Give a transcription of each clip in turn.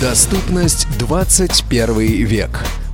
Доступность 21 век.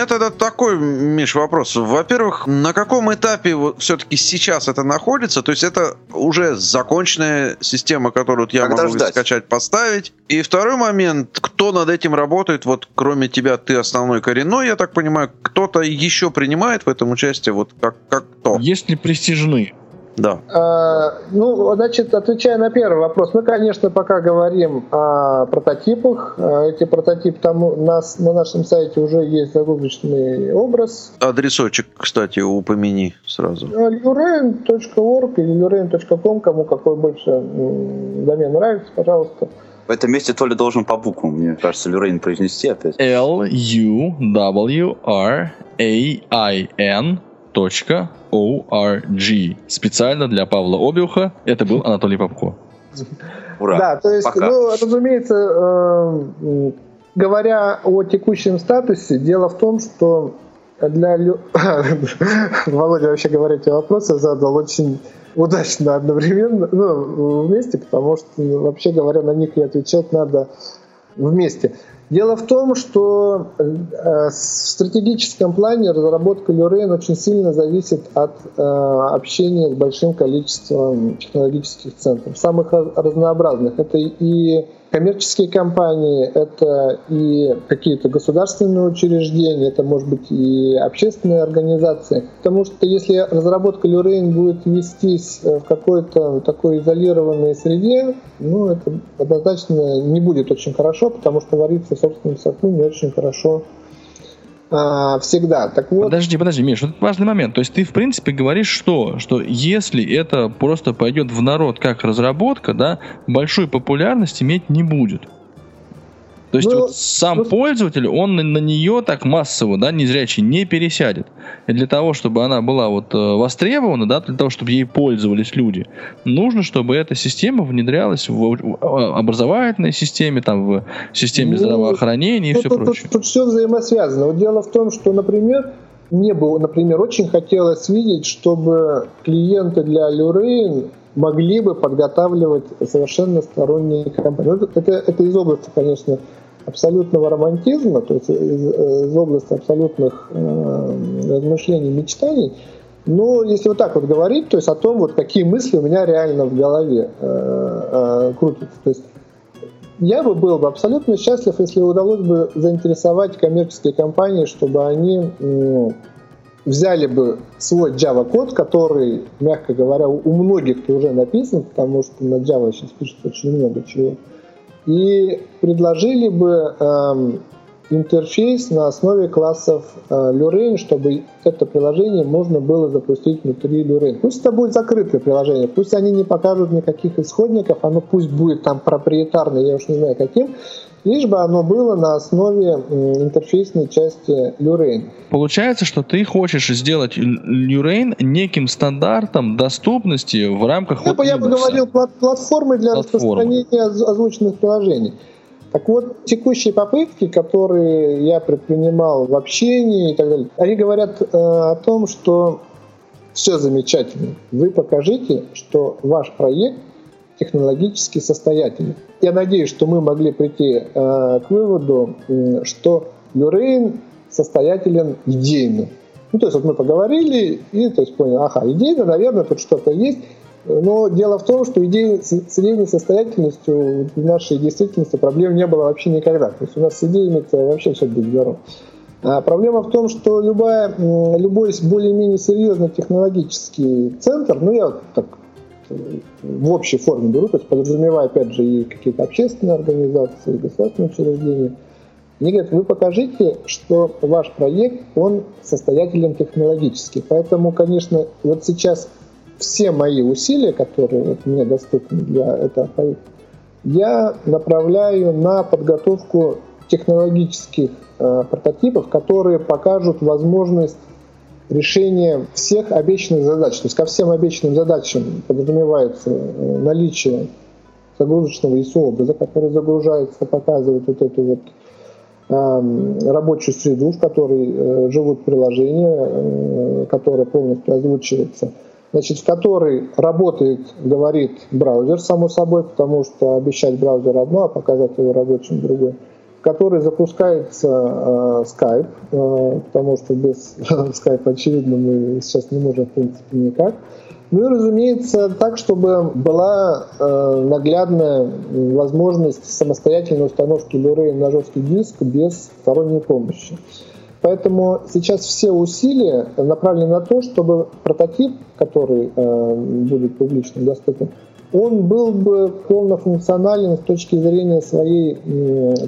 Меня тогда такой, Миш, вопрос. Во-первых, на каком этапе вот все-таки сейчас это находится? То есть это уже законченная система, которую я Когда могу ждать? скачать, поставить. И второй момент, кто над этим работает, вот кроме тебя, ты основной коренной, я так понимаю, кто-то еще принимает в этом участие, вот как, как кто? Если престижны. Да. А, Ну, значит, отвечая на первый вопрос, мы, конечно, пока говорим о прототипах. А, Эти прототипы там у нас на нашем сайте уже есть загрузочный образ. Адресочек, кстати, упомяни сразу. lurain.org или lurain.com, кому какой больше домен нравится, пожалуйста. В этом месте Толя должен по буквам, мне кажется, Люрейн произнести опять. L U W R A I N точка O R G. Специально для Павла Обиуха. Это был Анатолий Попко. Ура. Да, то есть, Пока. ну, разумеется, э, говоря о текущем статусе, дело в том, что для Володя, вообще говоря, эти вопросы задал очень удачно одновременно, ну, вместе, потому что, ну, вообще говоря, на них и отвечать надо вместе. Дело в том, что э, в стратегическом плане разработка Люрейн очень сильно зависит от э, общения с большим количеством технологических центров, самых раз- разнообразных. Это и коммерческие компании, это и какие-то государственные учреждения, это может быть и общественные организации. Потому что если разработка Люрейн будет вестись э, в какой-то такой изолированной среде, ну, это однозначно не будет очень хорошо, потому что вариться в собственном соку не очень хорошо а, всегда. Так вот, Подожди, подожди, Миш, вот важный момент. То есть ты, в принципе, говоришь что? Что если это просто пойдет в народ как разработка, да, большой популярности иметь не будет. То есть Ну, вот сам ну, пользователь, он на, на нее так массово, да, незрячий, не пересядет. И для того, чтобы она была вот э, востребована, да, для того, чтобы ей пользовались люди, нужно, чтобы эта система внедрялась в, в образовательной системе, там, в системе Ну, здравоохранения и Ну, все тут, прочее. Тут, все взаимосвязано. Вот дело в том, что, например, мне бы, например, очень хотелось видеть, чтобы клиенты для Люрейн могли бы подготавливать совершенно сторонние компании. Это, это из области, конечно, абсолютного романтизма, то есть из, из области абсолютных э, размышлений, мечтаний. Но если вот так вот говорить, то есть о том, вот какие мысли у меня реально в голове э, э, крутятся. То есть я бы был бы абсолютно счастлив, если удалось бы заинтересовать коммерческие компании, чтобы они м, взяли бы свой Java-код, который, мягко говоря, у у многих уже написан, потому что на Java сейчас пишется очень много чего, и предложили бы эм, интерфейс на основе классов э, Lurain, чтобы это приложение можно было запустить внутри Lurain. Пусть это будет закрытое приложение, пусть они не покажут никаких исходников, оно пусть будет там проприетарное, я уж не знаю каким, лишь бы оно было на основе интерфейсной части Lurain. Получается, что ты хочешь сделать Люрейн неким стандартом доступности в рамках Я, вот бы, я бы говорил плат- платформой для Платформа. распространения оз- озвученных приложений. Так вот, текущие попытки, которые я предпринимал в общении и так далее, они говорят э, о том, что все замечательно. Вы покажите, что ваш проект технологически состоятельный. Я надеюсь, что мы могли прийти э, к выводу, м, что Люрейн состоятелен идейно. Ну, то есть вот мы поговорили и то есть поняли, ага, идейно, наверное, тут что-то есть. Но дело в том, что идеи с средней состоятельностью в нашей действительности проблем не было вообще никогда. То есть у нас с идеями вообще все будет здорово. А проблема в том, что любая, любой более-менее серьезный технологический центр, ну я вот так э, в общей форме беру, то есть подразумевая опять же и какие-то общественные организации, и государственные учреждения, Они говорят, вы покажите, что ваш проект, он состоятелен технологически. Поэтому, конечно, вот сейчас все мои усилия, которые вот мне доступны для этого проекта, я направляю на подготовку технологических э, прототипов, которые покажут возможность решения всех обещанных задач. То есть ко всем обещанным задачам подразумевается э, наличие загрузочного ISO-образа, который загружается, показывает вот эту вот э, рабочую среду, в которой э, живут приложения, э, которая полностью озвучивается – значит, в которой работает, говорит браузер, само собой, потому что обещать браузер одно, а показать его рабочим другое, в которой запускается э, Skype, э, потому что без Skype, очевидно, мы сейчас не можем, в принципе, никак. Ну и, разумеется, так, чтобы была э, наглядная возможность самостоятельной установки Blu-ray на жесткий диск без сторонней помощи. Поэтому сейчас все усилия направлены на то, чтобы прототип, который э, будет публично доступен, он был бы полнофункционален с точки зрения своей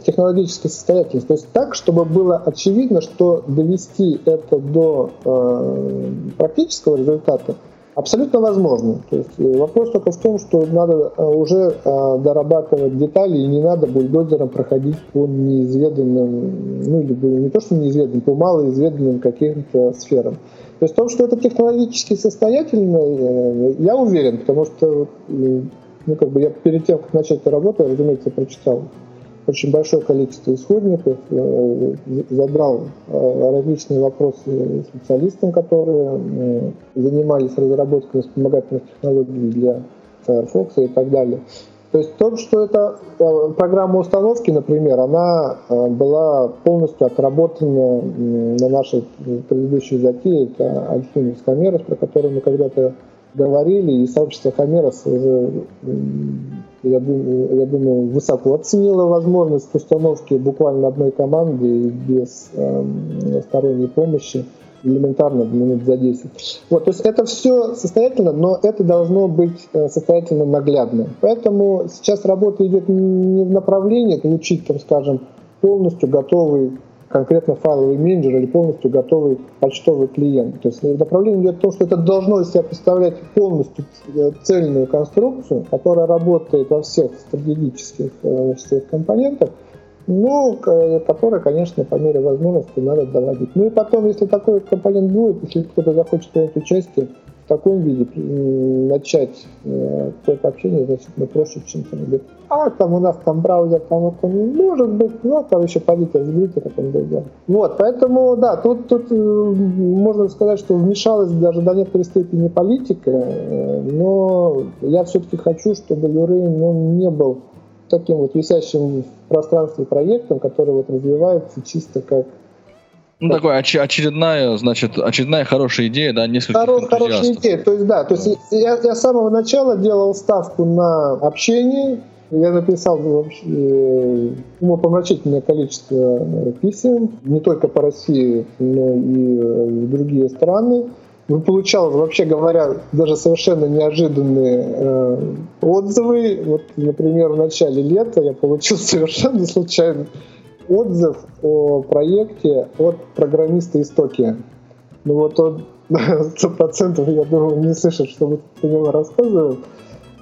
технологической состоятельности. То есть так, чтобы было очевидно, что довести это до э, практического результата – Абсолютно возможно. То есть э, вопрос только в том, что надо э, уже э, дорабатывать детали, и не надо бульдозером проходить по неизведанным, ну или не то, что неизведанным, по малоизведанным каким-то сферам. То есть в что это технологически состоятельно, я уверен, потому что ну, как бы я перед тем, как начать эту работу, я, разумеется, прочитал очень большое количество исходников, э, задал э, различные вопросы специалистам, которые э, занимались разработкой вспомогательных технологий для Firefox и так далее. То есть то, что эта программа установки, например, она была полностью отработана на нашей предыдущей затее, это Альфинус Камерас, про которую мы когда-то говорили, и сообщество Хамерос уже я думаю, я думаю, высоко оценила возможность установки буквально одной команды без э, сторонней помощи элементарно минут за 10. Вот, то есть это все состоятельно, но это должно быть э, состоятельно наглядно. Поэтому сейчас работа идет не в направлении получить, там, скажем, полностью готовый конкретно файловый менеджер или полностью готовый почтовый клиент. То есть направление идет в том, что это должно из себя представлять полностью э, цельную конструкцию, которая работает во всех стратегических э, своих компонентах, но которая, конечно, по мере возможности надо доводить. Ну и потом, если такой компонент будет, если кто-то захочет принять участие, в таком виде начать э, какое-то общение значительно проще, чем там говорит, а там у нас там браузер, там вот он может быть, но там еще пойдите, разберите, как он будет. Вот, поэтому, да, тут, тут э, можно сказать, что вмешалась даже до некоторой степени политика, э, но я все-таки хочу, чтобы Юрей ну, не был таким вот висящим в пространстве проектом, который вот развивается чисто как ну, такая оч- очередная, значит, очередная хорошая идея, да, несколько Хоро- Хорошая идея, то есть, да, то есть я, я с самого начала делал ставку на общение, я написал вообще ну, помрачительное количество писем, не только по России, но и в другие страны. Получал, вообще говоря, даже совершенно неожиданные э, отзывы. Вот, например, в начале лета я получил совершенно случайно отзыв о проекте от программиста из Токио. Ну вот он сто процентов, я думаю, не слышит, что мы про него рассказываем.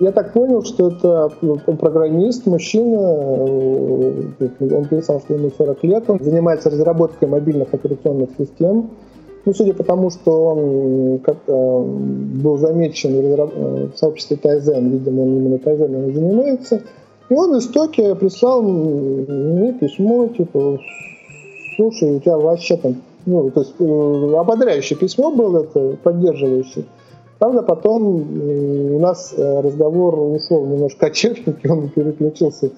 Я так понял, что это ну, программист, мужчина, э, он писал, что ему 40 лет, он занимается разработкой мобильных операционных систем. Ну, судя по тому, что он как был замечен в сообществе Тайзен, видимо, он именно Тайзеном занимается, и он из Токио прислал мне письмо, типа, слушай, у тебя вообще там, ну, то есть э, ободряющее письмо было, это поддерживающее. Правда, потом у нас э, разговор ушел немножко от техники, он переключился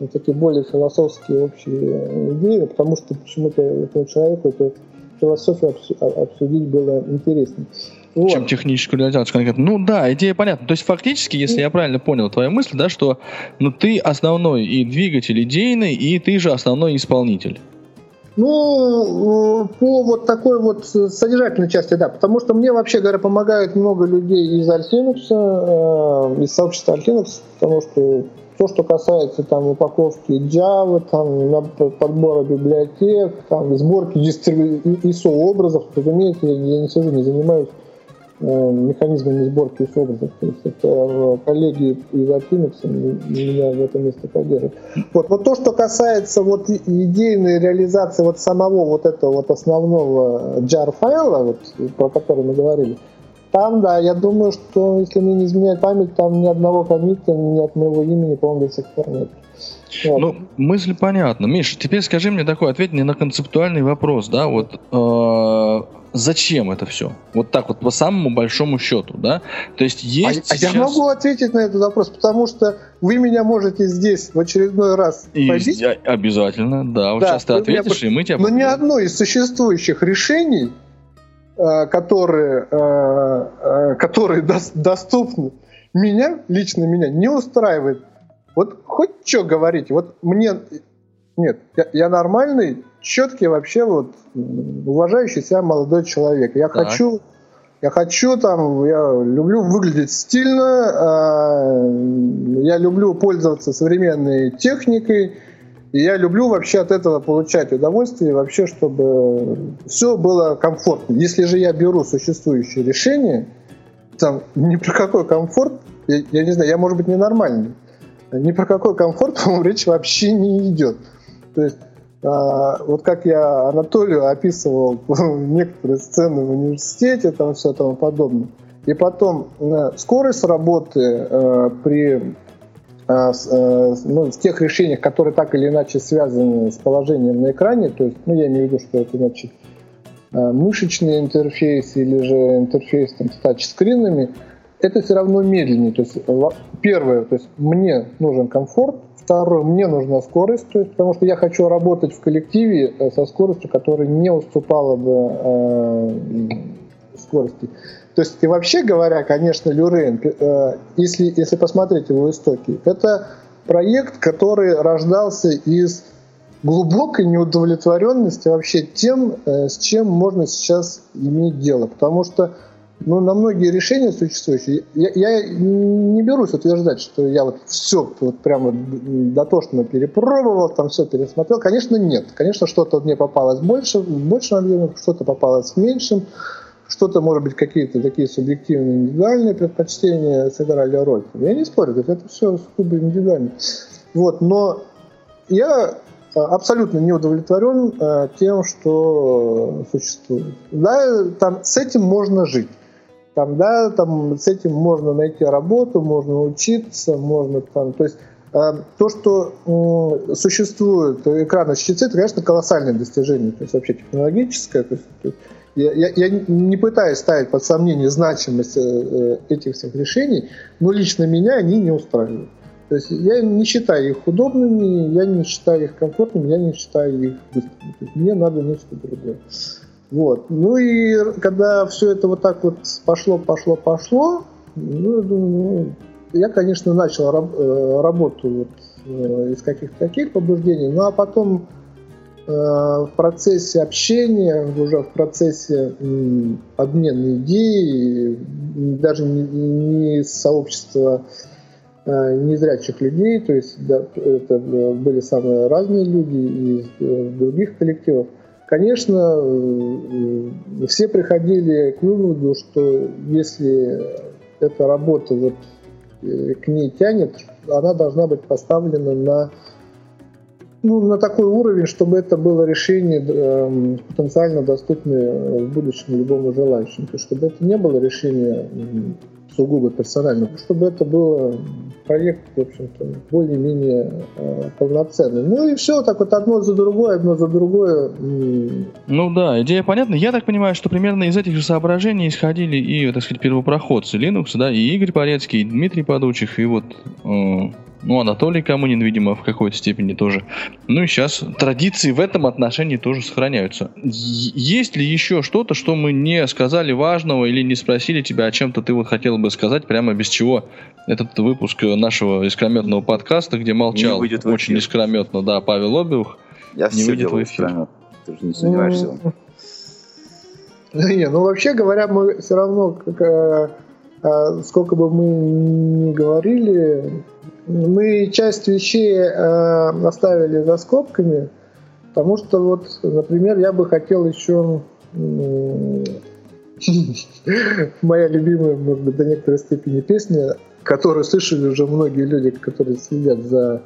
на такие более философские общие идеи, потому что почему-то этому человеку эту философию обсудить было интереснее вот. чем техническую реализацию конкретно. Ну да, идея понятна. То есть фактически, если я правильно понял твою мысль, да, что ну ты основной и двигатель идейный, и ты же основной исполнитель. Ну, по вот такой вот содержательной части, да, потому что мне, вообще говоря, помогает много людей из Linux, э, из сообщества Linux, потому что то, что касается там упаковки Java, там подбора библиотек, там сборки ISO образов, разумеется, я, я не сижу, не занимаюсь э, механизмами сборки ISO образов. То есть это э, коллеги из Apinux меня в этом месте поддерживают. Вот, вот то, что касается вот идейной реализации вот самого вот этого вот основного jar файла, вот, про который мы говорили, там, да, я думаю, что, если мне не изменяет память, там ни одного комита, ни от моего имени, по-моему, до сих пор нет. Вот. Ну, мысль понятна. Миш, теперь скажи мне такой, ответь мне на концептуальный вопрос, да, вот э, зачем это все? Вот так вот по самому большому счету, да? То есть есть а, сейчас... а я могу ответить на этот вопрос, потому что вы меня можете здесь в очередной раз и побить. Обязательно, да. Вот да, сейчас ты ответишь, меня... и мы тебя... Но ни одно из существующих решений которые, э, э, которые доступны, меня, лично меня, не устраивает. Вот хоть что говорить, вот мне... Нет, я, я нормальный, четкий вообще вот уважающий себя молодой человек. Я так. хочу я хочу там, я люблю выглядеть стильно, я люблю пользоваться современной техникой, и я люблю вообще от этого получать удовольствие, вообще, чтобы все было комфортно. Если же я беру существующее решение, там ни про какой комфорт, я, я не знаю, я может быть ненормальный, ни про какой комфорт, по-моему, речь вообще не идет. То есть а, вот как я Анатолию описывал некоторые сцены в университете, там все тому подобное. И потом э, скорость работы э, при ну, в тех решениях, которые так или иначе связаны с положением на экране, то есть, ну, я имею в виду, что это значит э, мышечный интерфейс или же интерфейс там, с тачскринами, это все равно медленнее. То есть, первое, то есть мне нужен комфорт, второе, мне нужна скорость, то есть, потому что я хочу работать в коллективе со скоростью, которая не уступала бы э, скорости. То есть, и вообще говоря, конечно, Люрен, э, если, если посмотреть его истоки, это проект, который рождался из глубокой неудовлетворенности вообще тем, э, с чем можно сейчас иметь дело. Потому что ну, на многие решения существующие, я, я не берусь утверждать, что я вот все вот прямо дотошно перепробовал, там все пересмотрел. Конечно, нет. Конечно, что-то мне попалось больше, в большем объеме, что-то попалось в меньшем что-то, может быть, какие-то такие субъективные индивидуальные предпочтения сыграли роль. Я не спорю, это все сугубо индивидуально. Вот, но я а, абсолютно не удовлетворен а, тем, что существует. Да, там с этим можно жить. Там, да, там с этим можно найти работу, можно учиться, можно там, то есть а, то, что э, существует экраны-чтецы, это, конечно, колоссальное достижение, то есть вообще технологическое. То есть, я, я, не пытаюсь ставить под сомнение значимость э, э, этих всех решений, но лично меня они не устраивают. То есть я не считаю их удобными, я не считаю их комфортными, я не считаю их быстрыми. То есть мне надо нечто другое. Вот. Ну и когда все это вот так вот пошло, пошло, пошло, ну, я думаю, ну, я, конечно, начал раб, э, работу вот, из каких-то таких побуждений, ну а потом в процессе общения, уже в процессе обмена идей, даже не сообщества э, незрячих людей, то есть да, это были самые разные люди из э, других коллективов. Конечно, все приходили к выводу, что если эта работа вот к ней тянет, она должна быть поставлена на ну, на такой уровень, чтобы это было решение э, потенциально доступное в будущем любому желающему. То есть, чтобы это не было решение сугубо персональным, чтобы это было проект, в общем-то, более-менее э, полноценный. Ну и все, так вот одно за другое, одно за другое. Ну да, идея понятна. Я так понимаю, что примерно из этих же соображений исходили и, так сказать, первопроходцы Linux, да, и Игорь Порецкий, и Дмитрий Подучев, и вот э, ну, Анатолий Камынин, видимо, в какой-то степени тоже. Ну и сейчас традиции в этом отношении тоже сохраняются. Есть ли еще что-то, что мы не сказали важного или не спросили тебя о чем-то ты вот хотел бы сказать, прямо без чего этот выпуск нашего искрометного подкаста, где молчал очень искрометно, да, Павел Обиух, Я не выйдет в эфир. Ты же не сомневаешься. Не, ну вообще говоря, мы все равно, как, э, э, сколько бы мы ни говорили, мы часть вещей э, оставили за скобками, потому что вот, например, я бы хотел еще моя любимая, может быть, до некоторой степени песня, которую слышали уже многие люди, которые следят за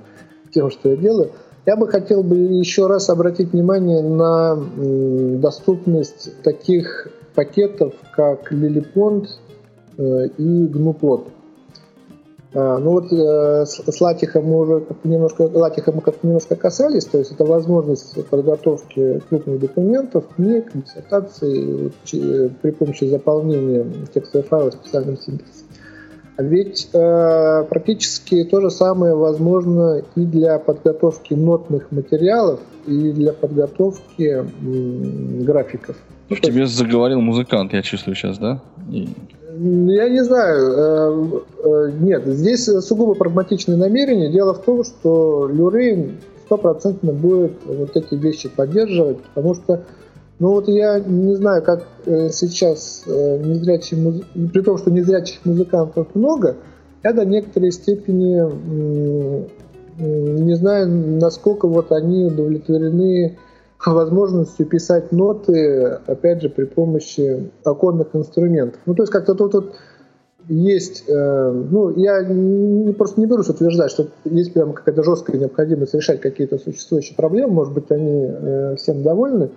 тем, что я делаю. Я бы хотел бы еще раз обратить внимание на доступность таких пакетов, как Lillipond э, и Gnuplot. А, ну вот э, с Латихом мы уже как немножко, Латиха мы как немножко касались, то есть это возможность подготовки крупных документов, книг, диссертаций э, при помощи заполнения текстового файла специальным синтезом. А ведь э, практически то же самое возможно и для подготовки нотных материалов, и для подготовки м, графиков. В тебе заговорил музыкант, я чувствую сейчас, да? И... Я не знаю. Э, э, нет, здесь сугубо прагматичное намерение. Дело в том, что Люрейн стопроцентно будет вот эти вещи поддерживать, потому что, ну вот я не знаю, как э, сейчас незрячие муз... при том, что незрячих музыкантов много, я до некоторой степени не знаю, насколько вот они удовлетворены возможностью писать ноты, опять же, при помощи оконных инструментов. Ну, то есть как-то тут, тут есть, э, ну, я не, просто не берусь утверждать, что есть прям какая-то жесткая необходимость решать какие-то существующие проблемы, может быть, они э, всем довольны,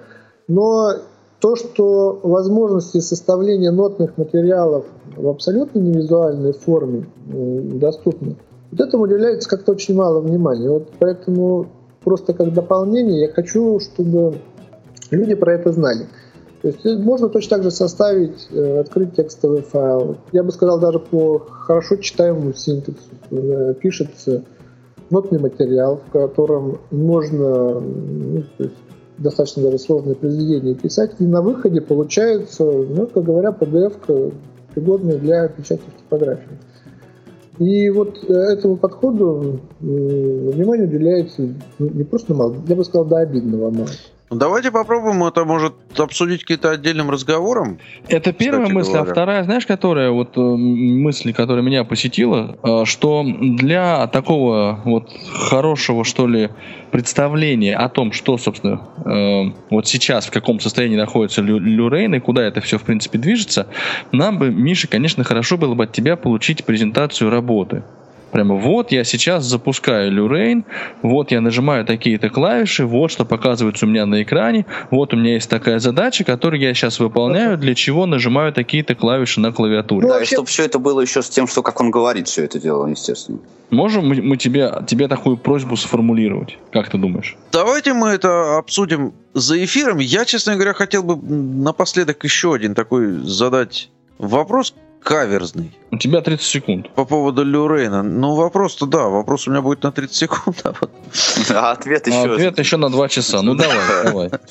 но то, что возможности составления нотных материалов в абсолютно невизуальной форме э, доступны, вот этому уделяется как-то очень мало внимания. Вот поэтому просто как дополнение я хочу, чтобы люди про это знали. То есть э, можно точно так же составить, э, открыть текстовый файл. Я бы сказал, даже по хорошо читаемому синтексу э, пишется нотный материал, в котором можно ну, то есть достаточно даже сложные произведения писать, и на выходе получается, ну, как говоря, PDF, пригодная для печати в типографии. И вот э, этому подходу внимание уделяется ну, не просто мало, я бы сказал, до обидного мало. Ну, давайте попробуем это, может, обсудить какие-то отдельным разговором. Это первая мысль, а говоря. а вторая, знаешь, которая вот э, мысль, которая меня посетила, э, что для такого вот хорошего, что ли, представления о том, что, собственно, э, вот сейчас в каком состоянии находится Лю, Люрейн и куда это все, в принципе, движется, нам бы, Миша, конечно, хорошо было бы от тебя получить презентацию работы. Прямо вот я сейчас запускаю Люрейн, вот я нажимаю такие-то клавиши, вот что показывается у меня на экране, вот у меня есть такая задача, которую я сейчас выполняю, для чего нажимаю такие-то клавиши на клавиатуре. Ну, да, вообще... и чтобы все это было еще с тем, что как он говорит все это дело, естественно. Можем мы, мы тебе, тебе такую просьбу сформулировать? Как ты думаешь? Давайте мы это обсудим за эфиром. Я, честно говоря, хотел бы напоследок еще один такой задать вопрос, каверзный. У тебя 30 секунд. По поводу Люрейна. Ну, вопрос-то да, вопрос у меня будет на 30 секунд. А, вот... а ответ еще... А ответ еще на 2 часа. Ну, давай, давай.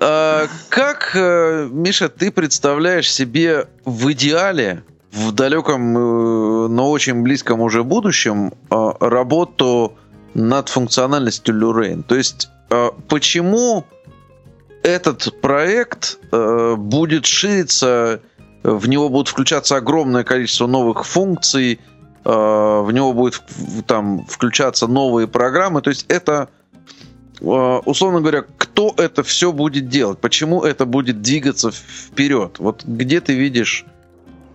А, как, э, Миша, ты представляешь себе в идеале, в далеком, э, но очень близком уже будущем, э, работу над функциональностью Люрейн? То есть, почему этот проект будет шириться в него будут включаться огромное количество новых функций, э, в него будет там включаться новые программы. То есть это, э, условно говоря, кто это все будет делать, почему это будет двигаться вперед. Вот где ты видишь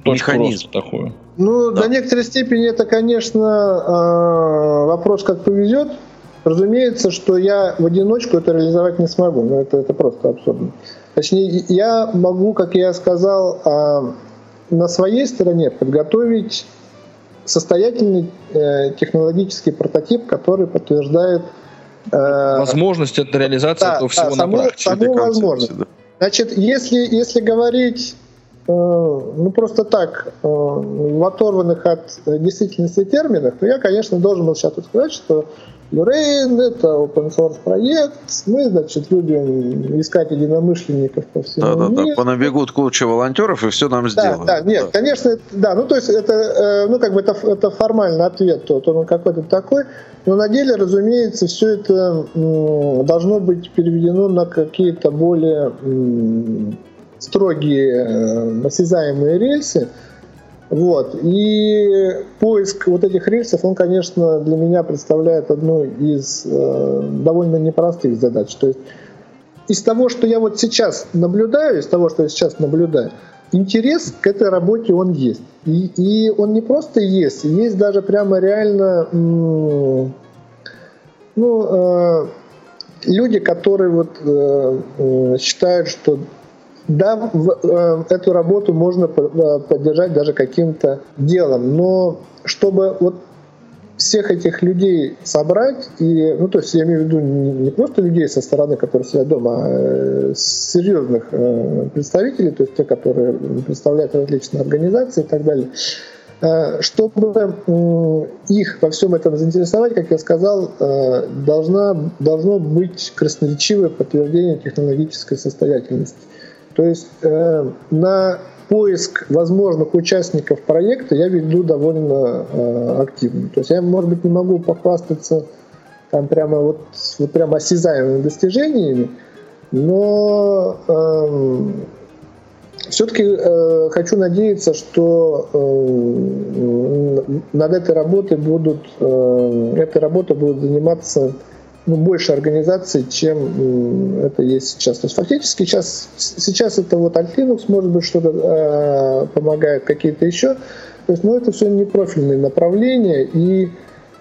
Точку механизм такую? Ну, да. до некоторой степени это, конечно, э, вопрос, как повезет. Разумеется, что я в одиночку это реализовать не смогу, но это, это просто абсурдно. Точнее, я могу, как я сказал, а, на своей стороне подготовить состоятельный э, технологический прототип, который подтверждает э, возможность это реализации да, этого всего да, на саму, практике. Саму возможность. Да. Значит, если, если говорить э, ну просто так, в оторванных от действительности терминах, то я, конечно, должен был сейчас сказать, что Люрейн, это open source проект. Мы, значит, любим искать единомышленников по всему да, да, миру. Да, понабегут куча волонтеров и все нам сделают. Да, да, нет, да. конечно, да, ну то есть это, э, ну как бы это, это формальный ответ, то, то он какой-то такой, но на деле, разумеется, все это должно быть переведено на какие-то более строгие э, осязаемые рельсы, Вот. И поиск вот этих рельсов, он, конечно, для меня представляет одну из э, довольно непростых задач. То есть из того, что я вот сейчас наблюдаю, из того, что я сейчас наблюдаю, интерес к этой работе он есть. И, и он не просто есть, есть даже прямо реально ну, э, люди, которые вот э, э, считают, что да, в, э, эту работу можно э, поддержать даже каким-то делом, но чтобы вот всех этих людей собрать, и, ну, то есть я имею в виду не, не просто людей со стороны, которые сидят дома, а э, серьезных э, представителей, то есть те, которые представляют различные организации и так далее, э, чтобы их во всем этом заинтересовать, как я сказал, э, должна, должно быть красноречивое подтверждение технологической состоятельности. То есть э, на поиск возможных участников проекта я веду довольно э, активно. То есть я, может быть, не могу похвастаться там прямо вот, вот прямо осязаемыми достижениями, но э, эм, все-таки э, хочу надеяться, что э, над этой работой будут э, этой работой будут заниматься ну, больше организаций, чем это есть сейчас. То есть фактически сейчас, сейчас это вот Alt Linux, может быть, что-то э, помогает, какие-то еще. То есть, ну, это все не профильные направления, и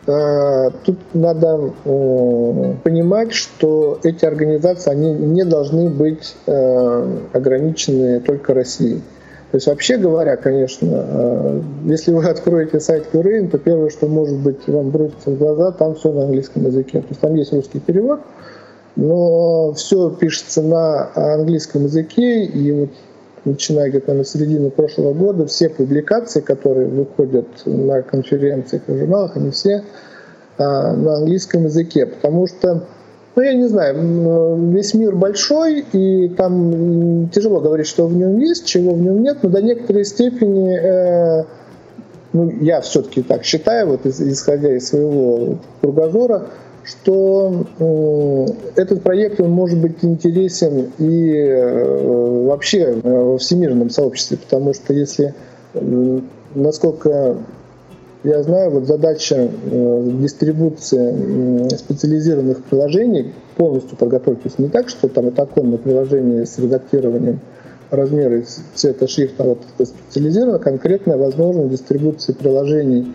э, тут надо э, понимать, что эти организации, они не должны быть э, ограничены только Россией. То есть вообще говоря, конечно, э, если вы откроете сайт Кюрейн, то первое, что может быть вам бросится в глаза, там все на английском языке. То есть там есть русский перевод, но все пишется на английском языке, и вот начиная где-то на середину прошлого года, все публикации, которые выходят на конференциях и журналах, они все а, на английском языке, потому что ну, я не знаю, весь мир большой, и там тяжело говорить, что в нем есть, чего в нем нет, но до некоторой степени, э, ну, я все-таки так считаю, вот исходя из своего кругозора, что э, этот проект он может быть интересен и э, вообще э, во всемирном сообществе, потому что если, э, насколько я знаю, вот задача э, дистрибуции специализированных приложений полностью подготовить. Не так, что там это оконное приложение с редактированием размера цвета шрифта, а вот это специализировано, конкретная возможность дистрибуции приложений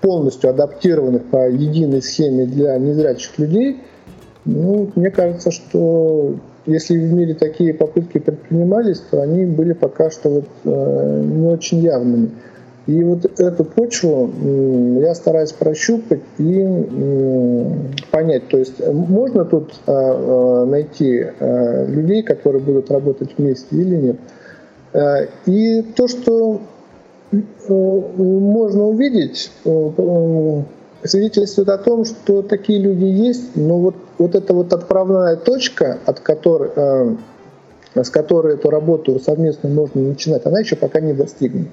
полностью адаптированных по единой схеме для незрячих людей. Ну, мне кажется, что если в мире такие попытки предпринимались, то они были пока что вот, э, не очень явными. И вот эту почву я стараюсь прощупать и понять. То есть можно тут а, а, найти а, людей, которые будут работать вместе или нет. И то, что можно увидеть, свидетельствует о том, что такие люди есть, но вот, вот эта вот отправная точка, от которой, с которой эту работу совместно можно начинать, она еще пока не достигнута.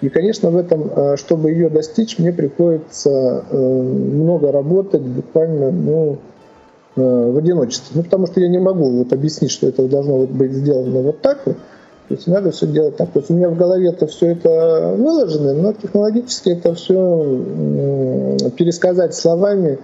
И, конечно, в этом, э, чтобы ее достичь, мне приходится э, много работать, буквально, ну, э, в одиночестве. Ну, потому что я не могу вот объяснить, что это должно быть сделано вот так вот. То есть надо все делать так. То есть у меня в голове это все это выложено, но технологически это все пересказать словами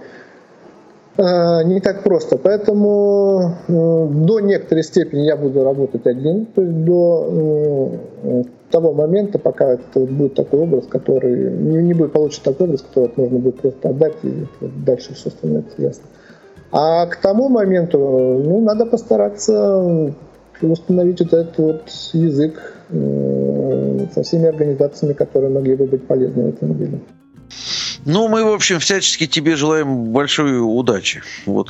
не так просто. Поэтому до некоторой степени я буду работать один, то есть до того момента, пока это будет такой образ, который не, не будет получить такой образ, который можно будет просто отдать, и дальше все становится ясно. А к тому моменту, ну, надо постараться установить вот этот вот язык э, со всеми организациями, которые могли бы быть полезны в этом деле. Ну, мы, в общем, всячески тебе желаем большой удачи. Вот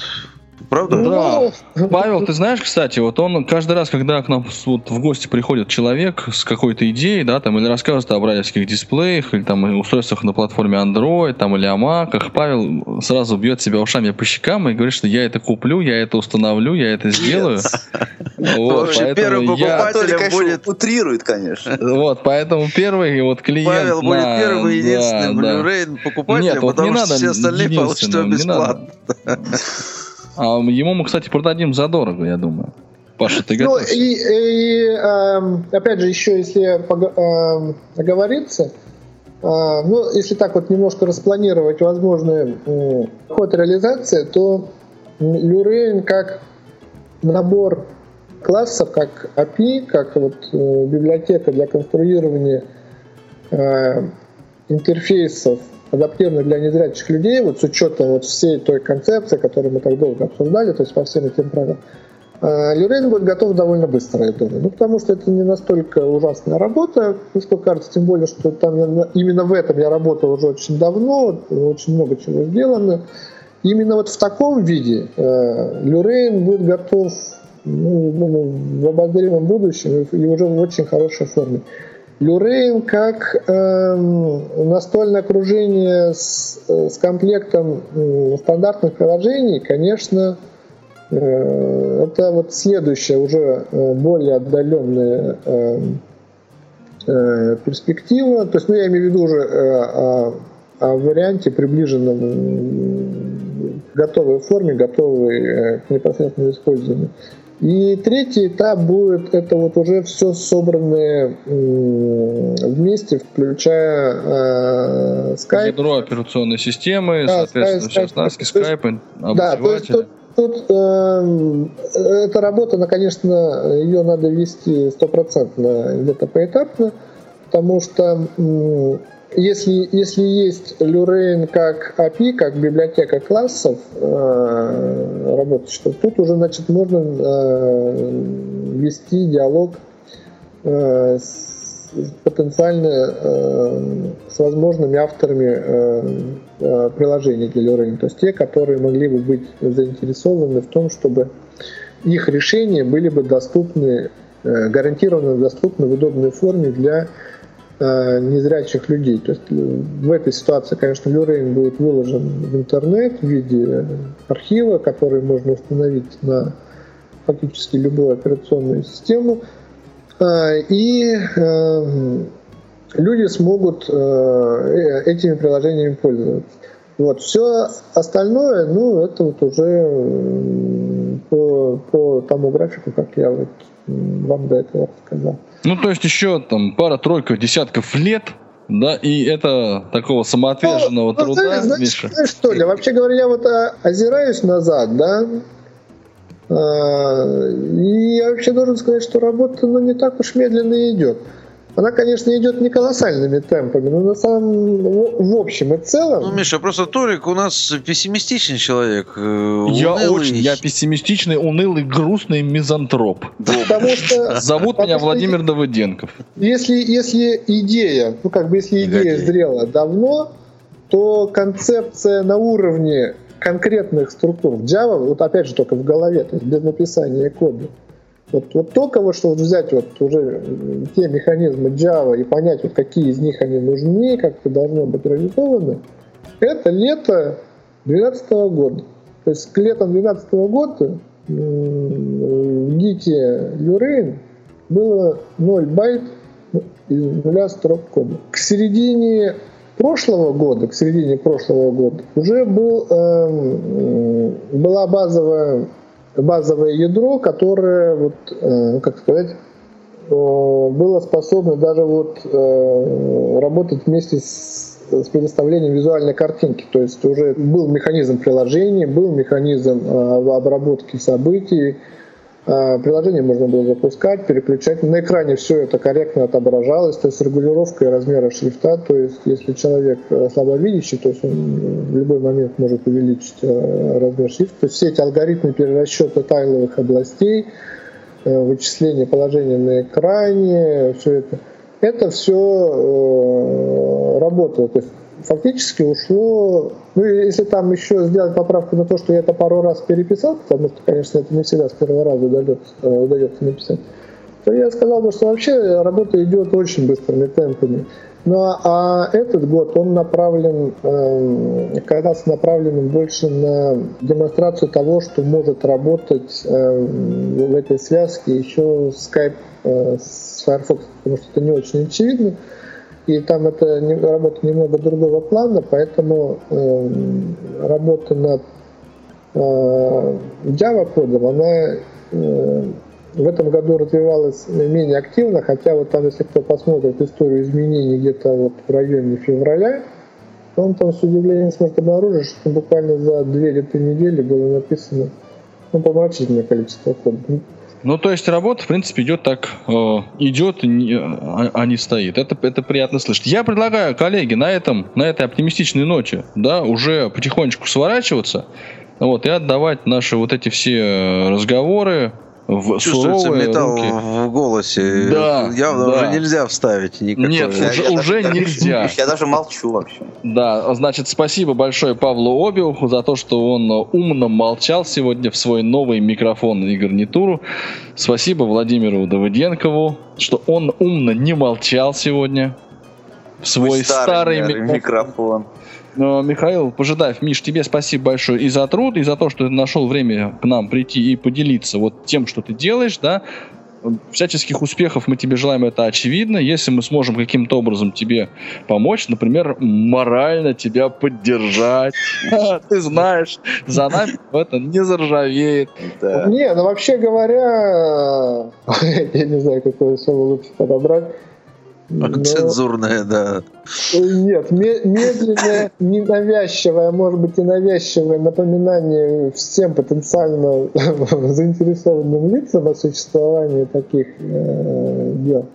Правда? Да. Ну, Павел, ты знаешь, кстати, вот он каждый раз, когда к нам вот в гости приходит человек с какой-то идеей, да, там, или рассказывает о брайлевских дисплеях, или там устройствах на платформе Android, там, или о маках, Павел сразу бьет себя ушами по щекам и говорит, что я это куплю, я это установлю, я это сделаю. Вот, первым покупателем будет... Утрирует, конечно. Вот, поэтому первый вот клиент Павел будет первым и единственным Blu-ray покупателем, потому что все остальные получат его бесплатно. А ему мы, кстати, продадим задорого, я думаю. Паша, ты Ну готов? и, и, эм, опять же, еще если эм, оговориться, э, ну, если так вот немножко распланировать возможный ход реализации, то Люрейн как набор классов, как API, как вот э, библиотека для конструирования э, интерфейсов, адаптированных для незрячих людей, вот с учетом вот всей той концепции, которую мы так долго обсуждали, то есть по всем этим правилам, э, Люрейн будет готов довольно быстро, я думаю. Ну, потому что это не настолько ужасная работа, насколько кажется, тем более, что там я на- именно в этом я работал уже очень давно, очень много чего сделано. Именно вот в таком виде э, Люрейн будет готов ну, ну, в обозримом будущем и уже в очень хорошей форме. Люрейн как эм, настольное окружение с, э, с комплектом м, стандартных приложений, конечно, э, это вот следующая уже э, более отдаленная эм, э, перспектива. То есть, ну, я имею в виду уже э, о, о варианте приближенном готовой форме, готовой э, к непосредственному использованию. И третий этап будет это вот уже все собранное вместе, включая э, Skype. Ядро операционной системы, Да, соответственно, Skype, Skype. наски, То есть- скайпы, Да, то есть тут, тут эм, эта работа, она, конечно, ее надо вести стопроцентно, где-то поэтапно, потому что м, если, если есть Люрейн как API, как библиотека классов э, работающих, то тут уже, значит, можно э, вести диалог э, с, потенциально э, с возможными авторами э, э, приложений для Люрейн, то есть те, которые могли бы быть заинтересованы в том, чтобы их решения были бы доступны, э, гарантированно доступны в удобной форме для незрячих людей. То есть э, в этой ситуации, конечно, Люрейн будет выложен в интернет в виде архива, который можно установить на фактически любую операционную систему. Э, И э, люди смогут э, этими приложениями пользоваться. Вот. Все остальное, ну, это вот уже по, по тому графику, как я вот вам до этого рассказал. Ну, то есть еще там пара-тройка десятков лет, да, и это такого самоотверженного Ну, труда, знаешь, знаешь, Миша. знаешь что ли, вообще говоря, я вот а, озираюсь назад, да, а, и я вообще должен сказать, что работа ну, не так уж медленно идет. Она, конечно, идет не колоссальными темпами, но на самом в, в общем и целом. Ну, Миша, просто Толик у нас пессимистичный человек. э, Я унылый. очень, я пессимистичный, унылый, грустный мизантроп. Потому что Зовут меня Владимир Давыденков. Если, если идея, ну как бы если идея зрела давно, то концепция на уровне конкретных структур в Java, вот опять же только в голове, то есть без написания кода. Вот, вот только вот что вот взять вот уже м, те механизмы Java и понять, вот какие из них они нужны, как это должно быть реализовано, это лето 2012 года. То есть к летом 2012 года в гите Люрейн было 0 байт из нуля строк кода. К середине прошлого года, к середине прошлого года уже был, эм, была базовая, базовое ядро, которое, вот, э, ну, как сказать, э, было способно даже вот э, работать вместе с, с предоставлением визуальной картинки. То есть уже был механизм приложения, был механизм э, обработки событий, Приложение можно было запускать, переключать. На экране все это корректно отображалось, то есть регулировкой размера шрифта. То есть если человек э, слабовидящий, то есть он в любой момент может увеличить э, размер шрифта. То есть все эти алгоритмы перерасчета тайловых областей, э, вычисления положения на экране, все это, это все работало. То есть фактически ушло, ну если там еще сделать поправку на то, что я это пару раз переписал, потому что, конечно, это не всегда с первого раза удается, э, удается написать, то я сказал бы, что вообще работа идет очень быстрыми темпами. Ну а- а этот год он направлен, э, оказался направленным больше на демонстрацию того, что может работать э, в этой связке еще Skype э, с Firefox, потому что это не очень очевидно. И там это не- работа немного другого плана, поэтому э, работа над э, Java кодом, она э, в этом году развивалась менее активно, хотя вот там, если кто посмотрит историю изменений где-то вот в районе февраля, он там с удивлением сможет обнаружить, что буквально за две или три недели было написано ну, помрачительное количество кодов. Ну, то есть работа, в принципе, идет так, э, идет, не, а, а не стоит. Это, это приятно слышать. Я предлагаю, коллеги, на этом, на этой оптимистичной ноте, да, уже потихонечку сворачиваться, вот, и отдавать наши вот эти все разговоры, в Чувствуется металл руки. в голосе. Да, Явно да. уже нельзя вставить никакой. Нет, Я- уже, я уже даже- нельзя. Я даже молчу вообще. Да, значит, спасибо большое Павлу Обиуху за то, что он умно молчал сегодня в свой новый микрофон и гарнитуру. Спасибо Владимиру Давыденкову, что он умно не молчал сегодня в свой Мой старый, старый микрофон. микрофон. Но, Михаил Пожидаев, Миш, тебе спасибо большое и за труд, и за то, что ты нашел время к нам прийти и поделиться вот тем, что ты делаешь, да. Всяческих успехов мы тебе желаем, это очевидно. Если мы сможем каким-то образом тебе помочь, например, морально тебя поддержать, ты знаешь, за нами это не заржавеет. Не, ну вообще говоря, я не знаю, какое слово лучше подобрать. Но- Цензурная, да. Нет, ме- медленное, ненавязчивое, может быть и навязчивое напоминание всем потенциально заинтересованным лицам о существовании таких э, дел,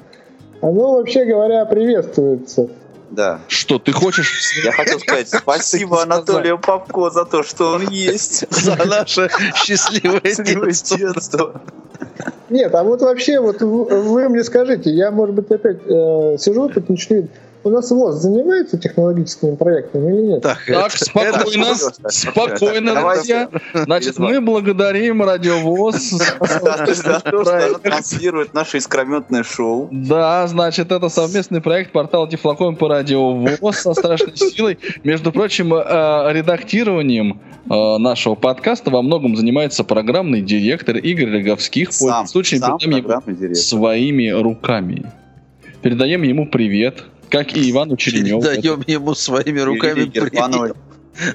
оно, вообще говоря, приветствуется. Да. Что, ты хочешь Я хотел сказать спасибо Анатолию Попко за то, что он есть. За наше счастливое Счастливое детство. Нет, а вот вообще, вот вы мне скажите, я, может быть, опять э, сижу тут, ничего У нас ВОЗ занимается технологическими проектами или нет? Так, Так, это- спокойно, это- спокойно, друзья. Значит, без мы благодарим Радиовоз. За то, что она транслирует наше искрометное шоу. Да, значит, это совместный проект портала Тифлоком по радио ВОЗ со страшной силой. Между прочим, э, редактированием э, нашего подкаста во многом занимается программный директор Игорь Роговских. Сам, Пользуясь случаем, сам своими руками. Передаем ему привет, как и Ивану Череневу. Передаем ему своими руками привет.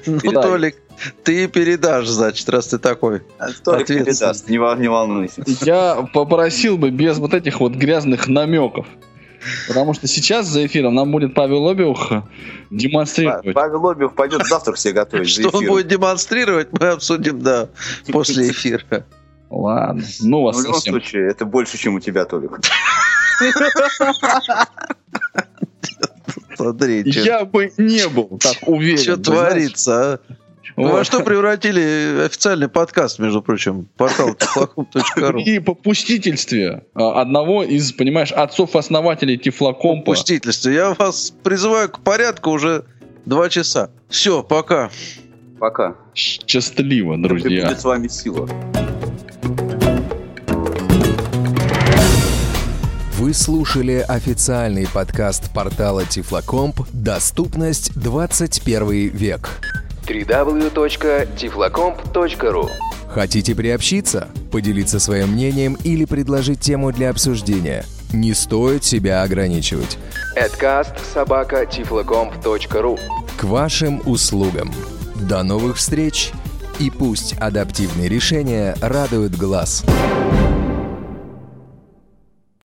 Ну, Передай. Толик, ты передашь, значит, раз ты такой. Толик передаст, не, не волнуйся. Я попросил бы без вот этих вот грязных намеков. Потому что сейчас за эфиром нам будет Павел Обиух демонстрировать. Павел Обиев пойдет завтра все готовить. Что он будет демонстрировать, мы обсудим, да, после эфира. Ладно, ну Ну, вас в любом случае, это больше, чем у тебя, Толик. Смотри, что Я бы не был так уверен. что творится, а? Вот. во что превратили официальный подкаст, между прочим, портал тифлоком.ру. При попустительстве а, одного из, понимаешь, отцов-основателей Тифлокомпа. Пустительство. Я вас призываю к порядку уже два часа. Все, пока. Пока. Счастливо, Да друзья. будет с вами сила. Вы слушали официальный подкаст портала Тифлокомп «Доступность 21 век». www.tiflocomp.ru Хотите приобщиться, поделиться своим мнением или предложить тему для обсуждения? Не стоит себя ограничивать. Adcast К вашим услугам. До новых встреч! И пусть адаптивные решения радуют глаз.